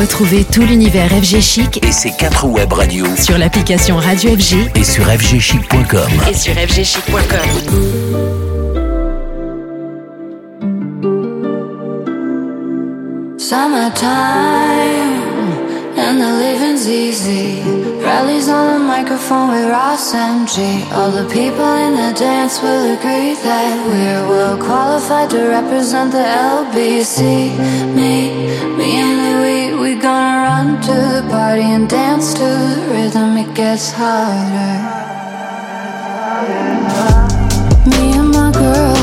Retrouvez tout l'univers FG Chic et ses quatre web radios sur l'application Radio FG et sur fgchic.com. Et sur fgchic.com. Summertime and the living's easy. Rallies on the microphone with Ross MG. All the people in the dance will agree that we're well qualified to represent the LBC. Me, to the party and dance to the rhythm. It gets harder. Me and my girl,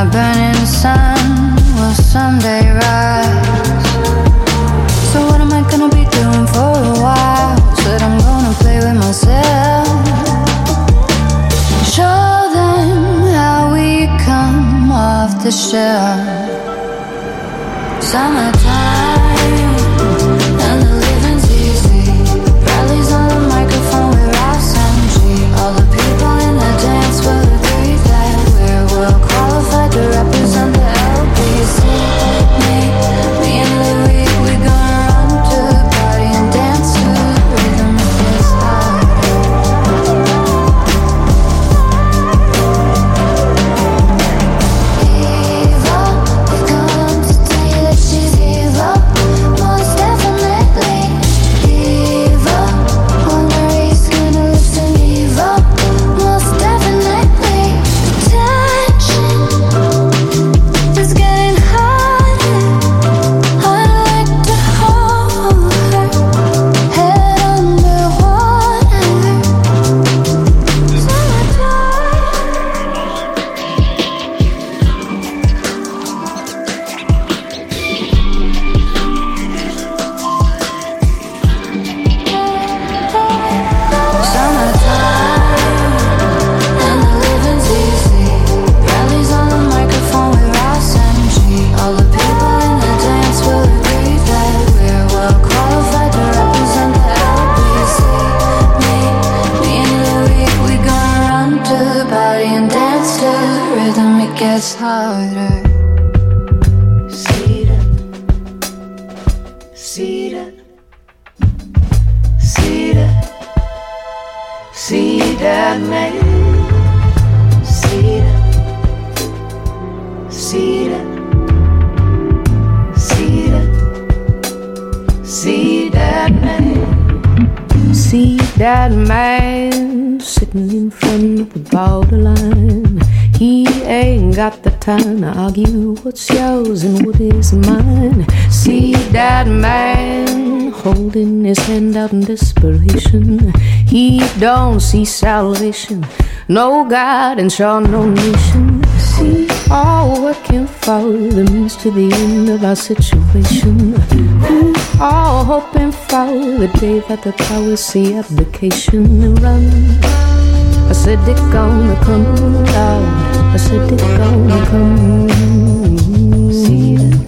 My burning sun will someday rise. So what am I gonna be doing for a while? Said I'm gonna play with myself. Show them how we come off the shelf. Summertime see that, see that, man, see that, see that, see that, see that man, see that man sitting in front of the borderline. He ain't got the time to argue what's yours and what is mine. See that man holding his hand out in desperation. He don't see salvation, no God and sure no nation. See, all working for the means to the end of our situation. We all hoping for the day that the powers see abdication and run. I said it gonna come down. I said it gonna come. See that.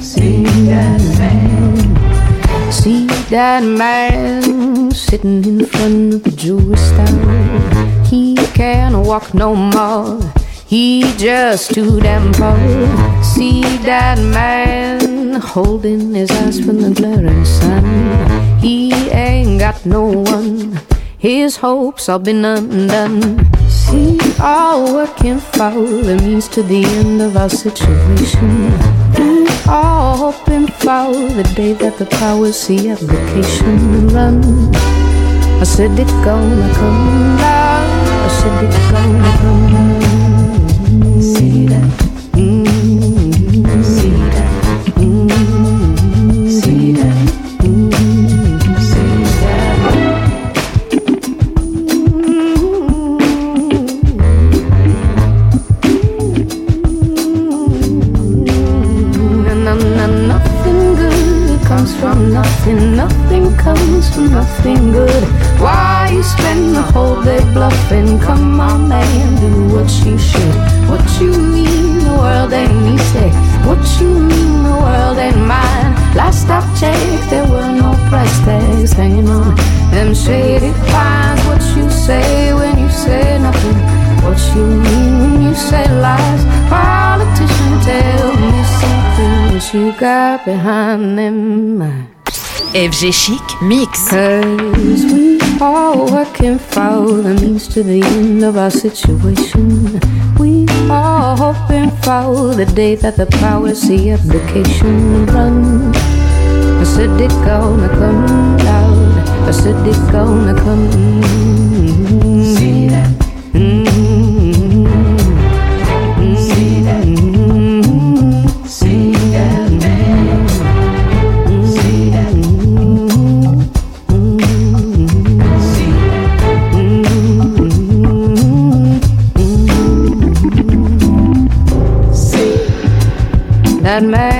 See that man. See that man sitting in front of the jewelry store. He can't walk no more. He just too damn poor. See that man holding his eyes from the glaring sun. He ain't got no one. His hopes all been undone. We are working for the means to the end of our situation. We are hoping for the day that the powers see application run. I said it gonna come down. I said it gonna come. See that. Behind them? FG Chic Mix. Cause we are working for the means to the end of our situation. We are hoping for the day that the powers see application run. I said it gonna come. I said it gonna come. That man,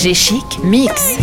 FG Chic Mix.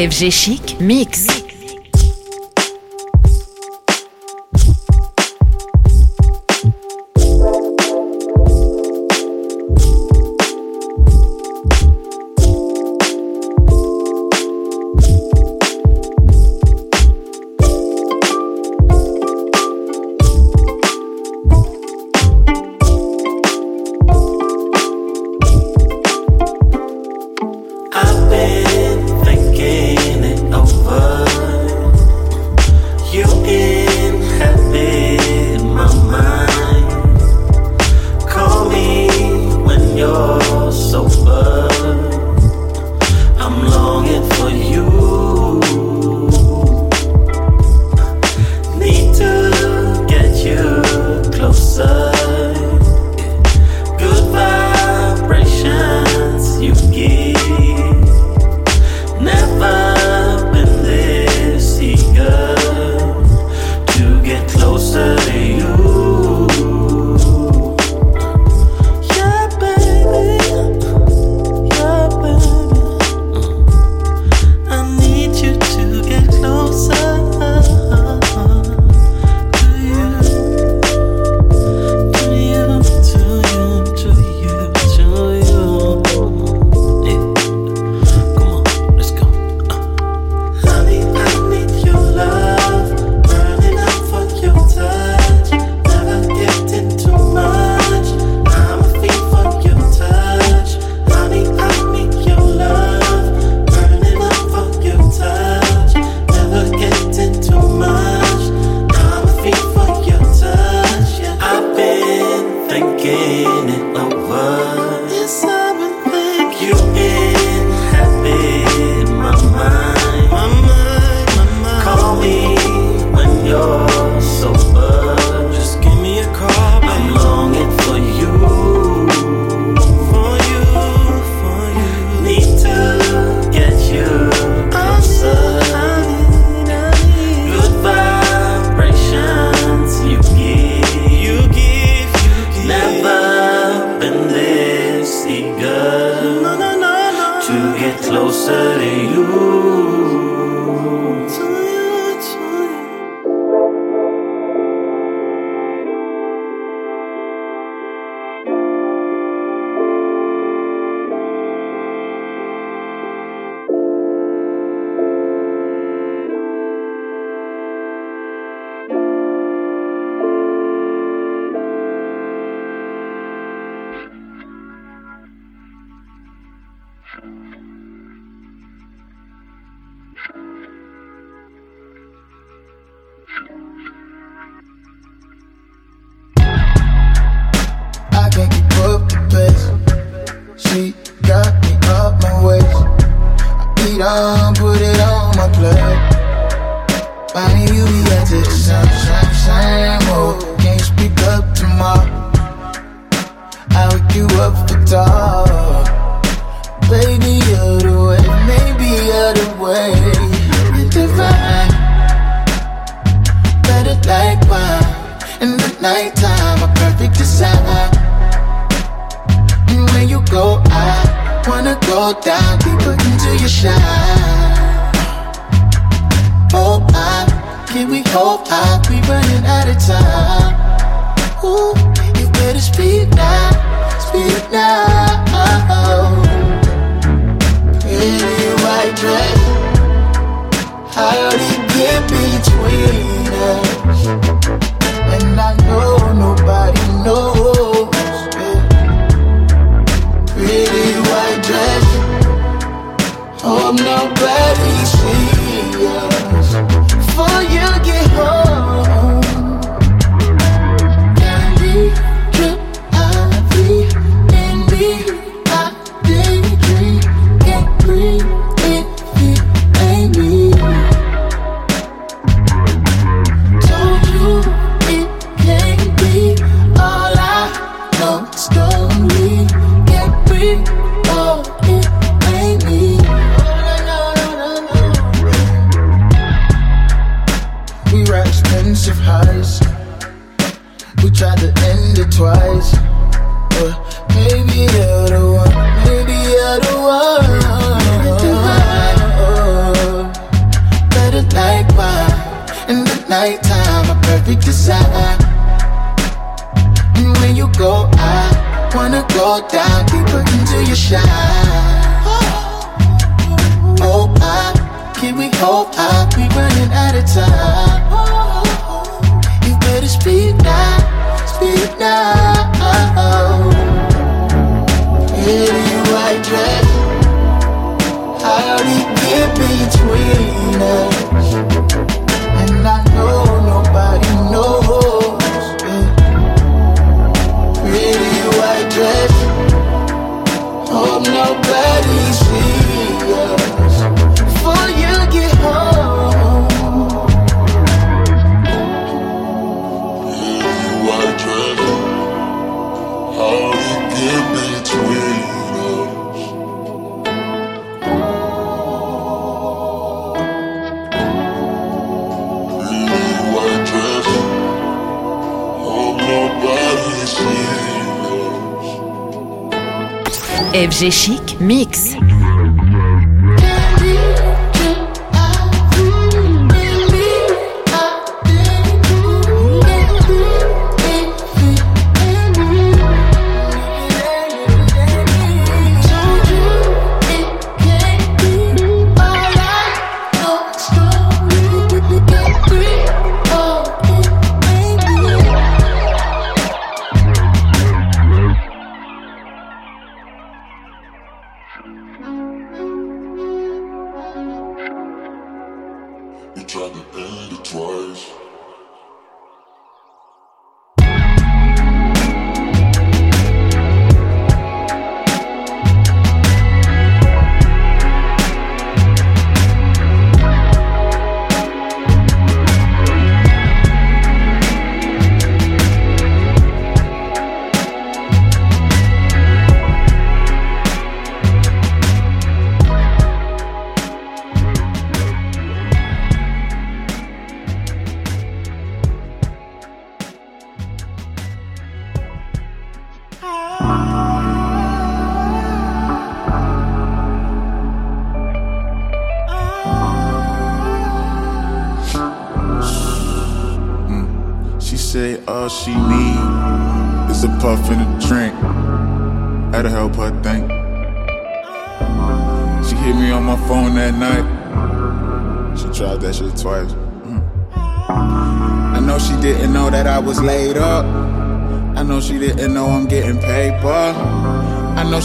FG Chic Mix.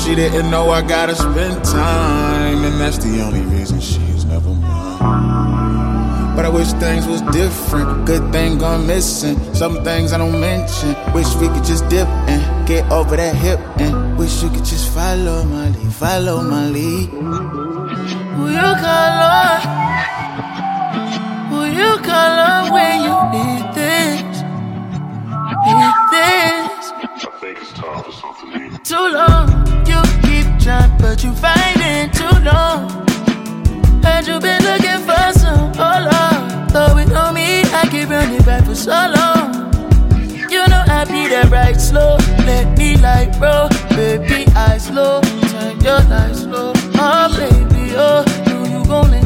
She didn't know I gotta spend time, and that's the only reason she is never mine. But I wish things was different. Good thing gone missing. Some things I don't mention. Wish we could just dip and get over that hip. And wish you could just follow my lead, follow my lead. Will color? Will color when you need this? Need this? Too long but you fighting too long. Had you been looking for some, oh love? Though it on me, I keep running back for so long. You know I be that right slow. Let me like bro, baby, I slow. Turn your life slow, oh baby, oh. Do you gon'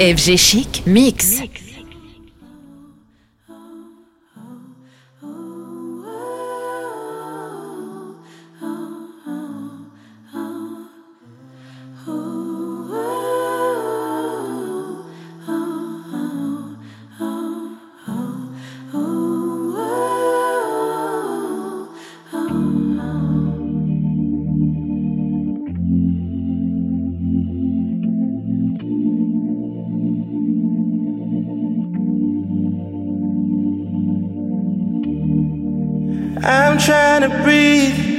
FG Chic Mix. I'm trying to breathe.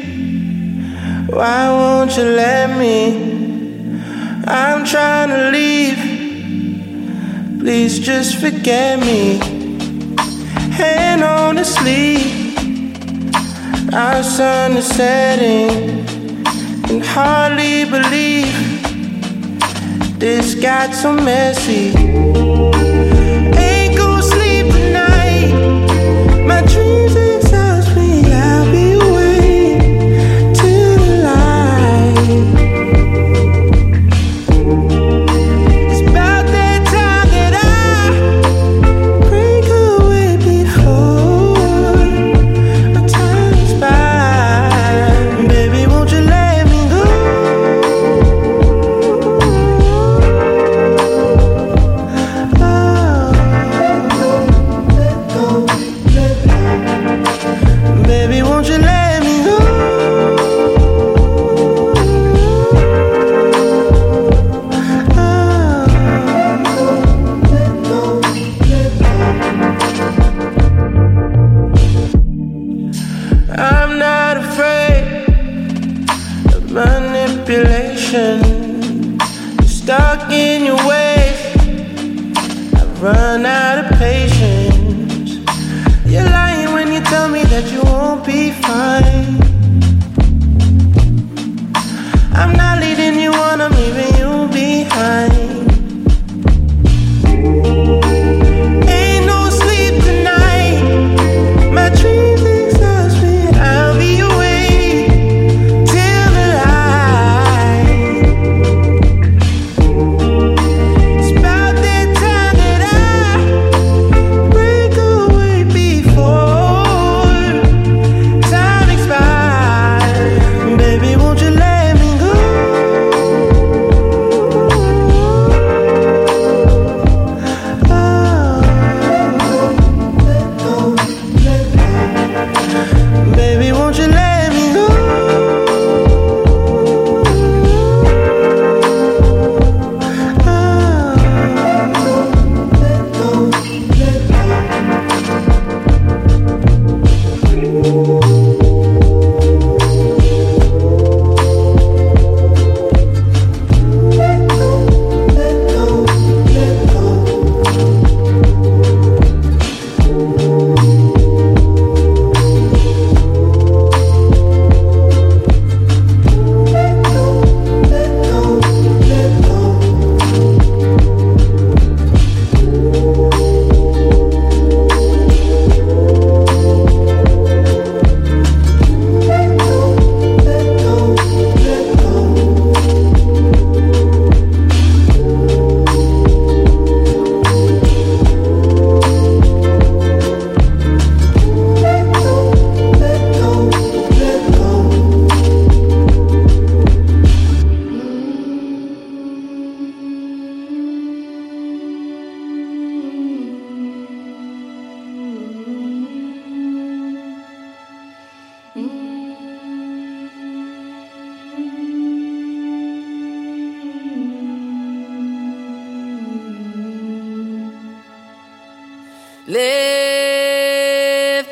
Why won't you let me? I'm trying to leave. Please just forget me. Hand on the sleeve. Our sun is setting. And hardly believe this got so messy.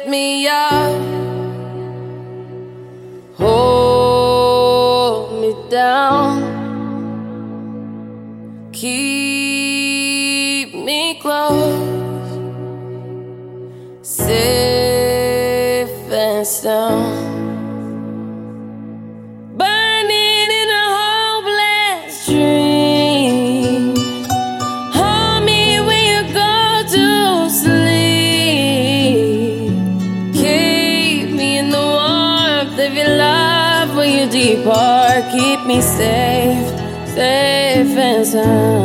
me time.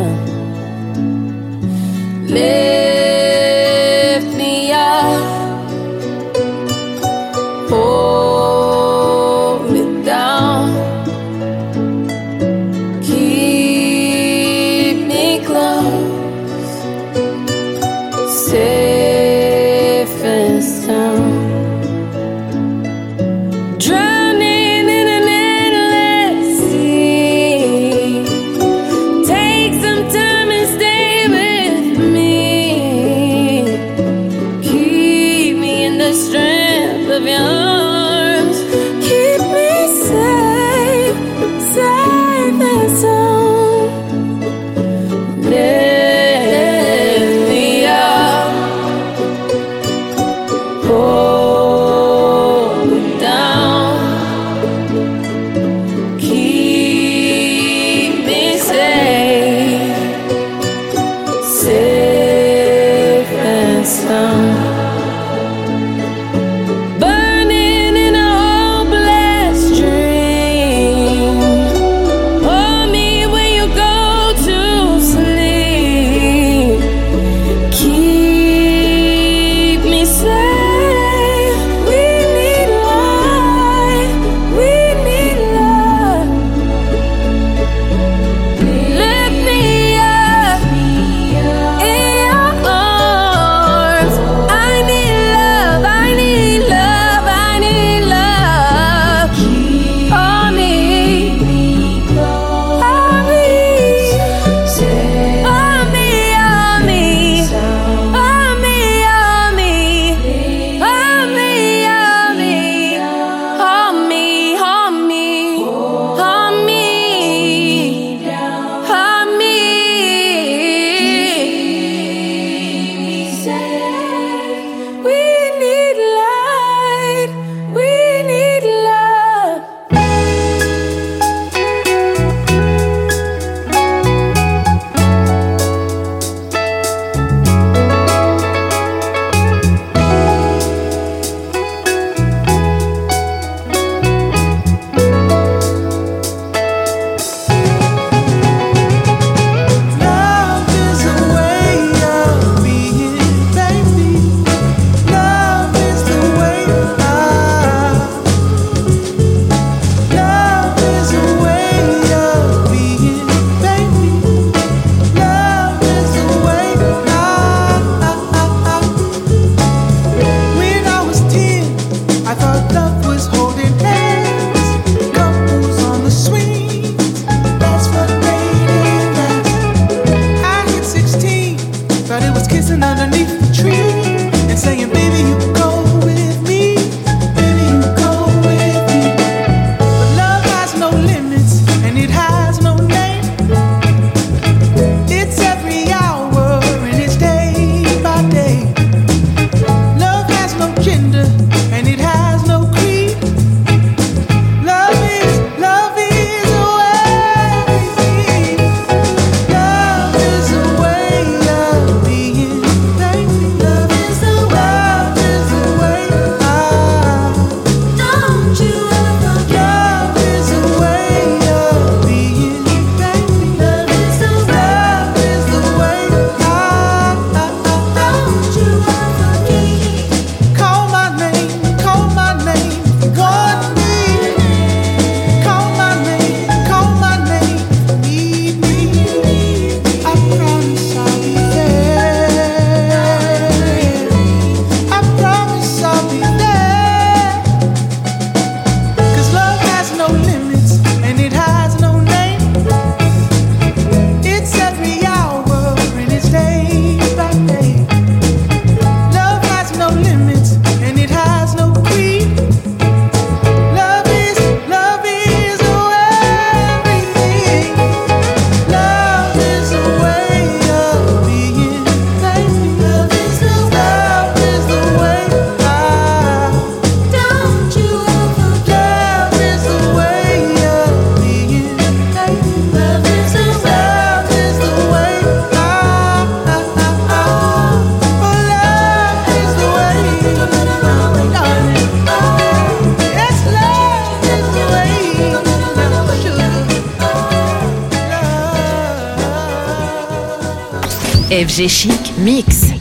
FG Chic Mix.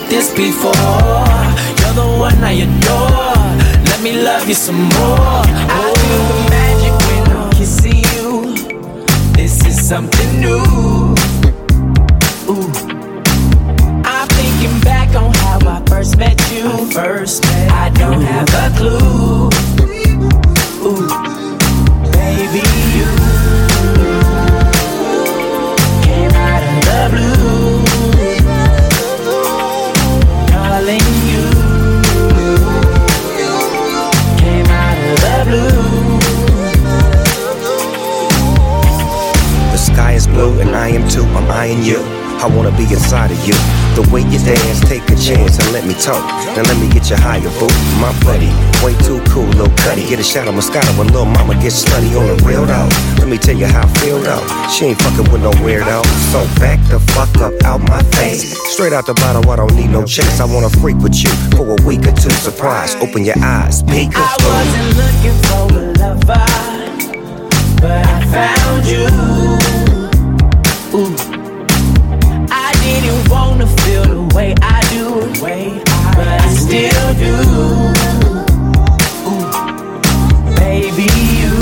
Like this before. You're the one I adore. Let me love you some more. I feel the magic when I'm kissing you. This is something new. Ooh. I'm thinking back on how I first met you. First met I don't have a clue. Ooh, baby, you I am too. I'm eyeing you. I wanna be inside of you. The way you dance, take a chance and let me talk. Now let me get you higher, boo. My buddy, way too cool, little cutty. Get a shot of Moscato when little mama gets slutty on the real though. Let me tell you how I feel though. She ain't fucking with no weirdo. So back the fuck up out my face. Straight out the bottle, I don't need no chase. I wanna freak with you for a week or two. Surprise, open your eyes, peek. I wasn't looking for a lover, but I found you. I didn't wanna feel the way I do, but I still do. Ooh. Baby, you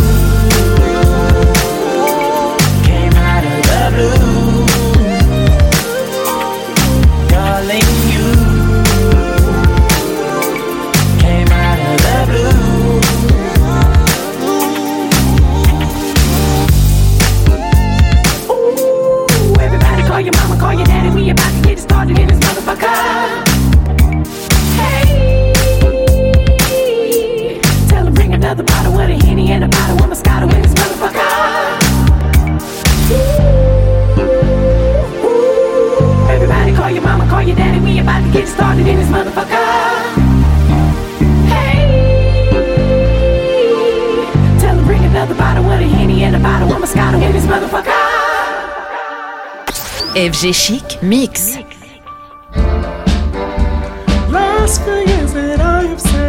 FG Chic Mix. Last years that I have seen